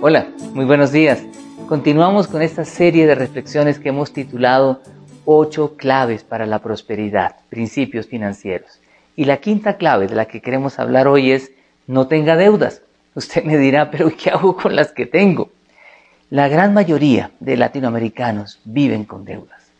Hola, muy buenos días. Continuamos con esta serie de reflexiones que hemos titulado Ocho claves para la prosperidad, principios financieros. Y la quinta clave de la que queremos hablar hoy es no tenga deudas. Usted me dirá, pero ¿qué hago con las que tengo? La gran mayoría de latinoamericanos viven con deudas,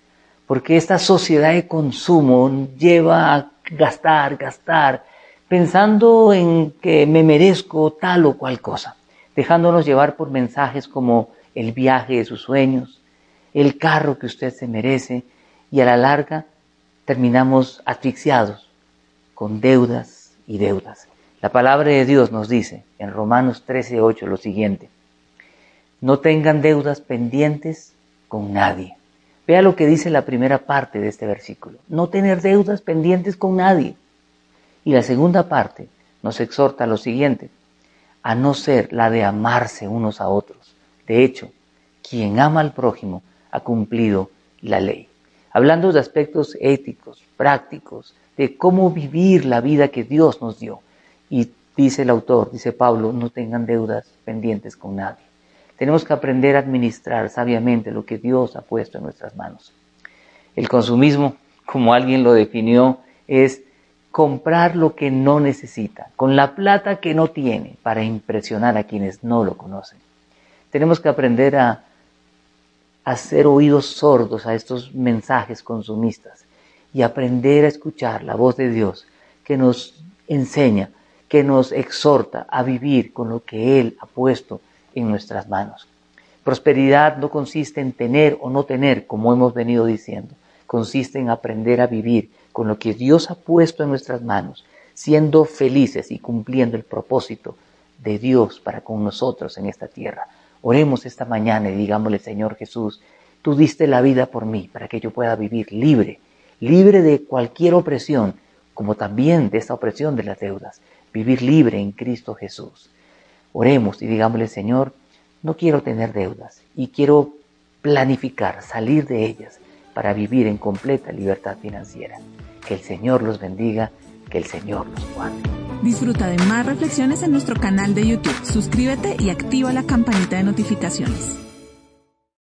porque esta sociedad de consumo lleva a gastar, gastar, pensando en que me merezco tal o cual cosa dejándonos llevar por mensajes como el viaje de sus sueños, el carro que usted se merece, y a la larga terminamos asfixiados con deudas y deudas. La palabra de Dios nos dice en Romanos 13:8 lo siguiente: No tengan deudas pendientes con nadie. Vea lo que dice la primera parte de este versículo: No tener deudas pendientes con nadie. Y la segunda parte nos exhorta a lo siguiente: a no ser la de amarse unos a otros. De hecho, quien ama al prójimo ha cumplido la ley. Hablando de aspectos éticos, prácticos, de cómo vivir la vida que Dios nos dio. Y dice el autor, dice Pablo, no tengan deudas pendientes con nadie. Tenemos que aprender a administrar sabiamente lo que Dios ha puesto en nuestras manos. El consumismo, como alguien lo definió, es comprar lo que no necesita, con la plata que no tiene, para impresionar a quienes no lo conocen. Tenemos que aprender a hacer oídos sordos a estos mensajes consumistas y aprender a escuchar la voz de Dios que nos enseña, que nos exhorta a vivir con lo que Él ha puesto en nuestras manos. Prosperidad no consiste en tener o no tener, como hemos venido diciendo, consiste en aprender a vivir con lo que Dios ha puesto en nuestras manos, siendo felices y cumpliendo el propósito de Dios para con nosotros en esta tierra. Oremos esta mañana y digámosle, Señor Jesús, tú diste la vida por mí para que yo pueda vivir libre, libre de cualquier opresión, como también de esta opresión de las deudas, vivir libre en Cristo Jesús. Oremos y digámosle, Señor, no quiero tener deudas y quiero planificar, salir de ellas para vivir en completa libertad financiera. Que el Señor los bendiga, que el Señor los guarde. Disfruta de más reflexiones en nuestro canal de YouTube. Suscríbete y activa la campanita de notificaciones.